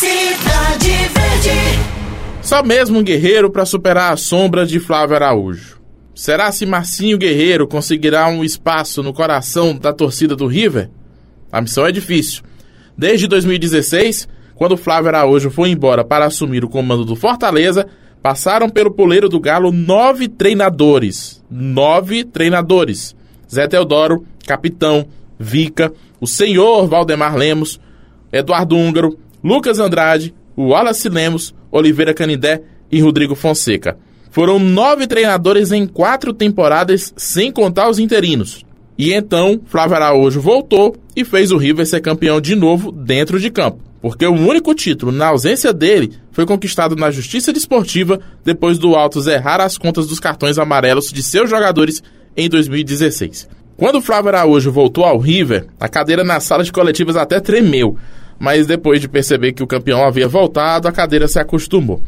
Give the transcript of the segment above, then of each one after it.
Cidade Verde. Só mesmo um guerreiro para superar a sombra de Flávio Araújo. Será se Marcinho Guerreiro conseguirá um espaço no coração da torcida do River? A missão é difícil. Desde 2016, quando Flávio Araújo foi embora para assumir o comando do Fortaleza, passaram pelo poleiro do Galo nove treinadores. Nove treinadores. Zé Teodoro, capitão, Vica, o senhor Valdemar Lemos, Eduardo Húngaro, Lucas Andrade, Wallace Lemos, Oliveira Canindé e Rodrigo Fonseca. Foram nove treinadores em quatro temporadas, sem contar os interinos. E então, Flávio Araújo voltou e fez o River ser campeão de novo dentro de campo. Porque o único título, na ausência dele, foi conquistado na Justiça Desportiva depois do Altos errar as contas dos cartões amarelos de seus jogadores em 2016. Quando Flávio Araújo voltou ao River, a cadeira na sala de coletivas até tremeu, mas depois de perceber que o campeão havia voltado, a cadeira se acostumou.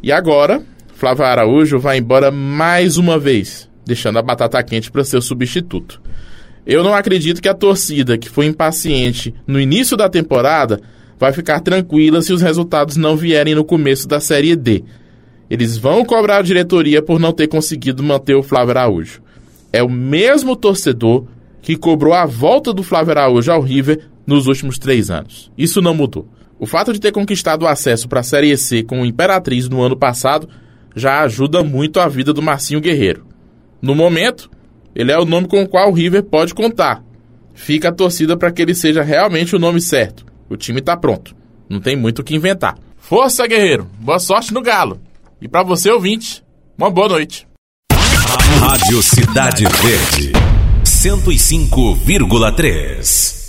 E agora, Flávio Araújo vai embora mais uma vez, deixando a batata quente para seu substituto. Eu não acredito que a torcida, que foi impaciente no início da temporada, vai ficar tranquila se os resultados não vierem no começo da Série D. Eles vão cobrar a diretoria por não ter conseguido manter o Flávio Araújo. É o mesmo torcedor que cobrou a volta do Flávio Araújo ao River nos últimos três anos. Isso não mudou. O fato de ter conquistado o acesso para a Série C com o Imperatriz no ano passado já ajuda muito a vida do Marcinho Guerreiro. No momento, ele é o nome com o qual o River pode contar. Fica a torcida para que ele seja realmente o nome certo. O time está pronto. Não tem muito o que inventar. Força, guerreiro. Boa sorte no Galo. E para você, ouvinte, uma boa noite. Rádio Cidade Verde, 105,3.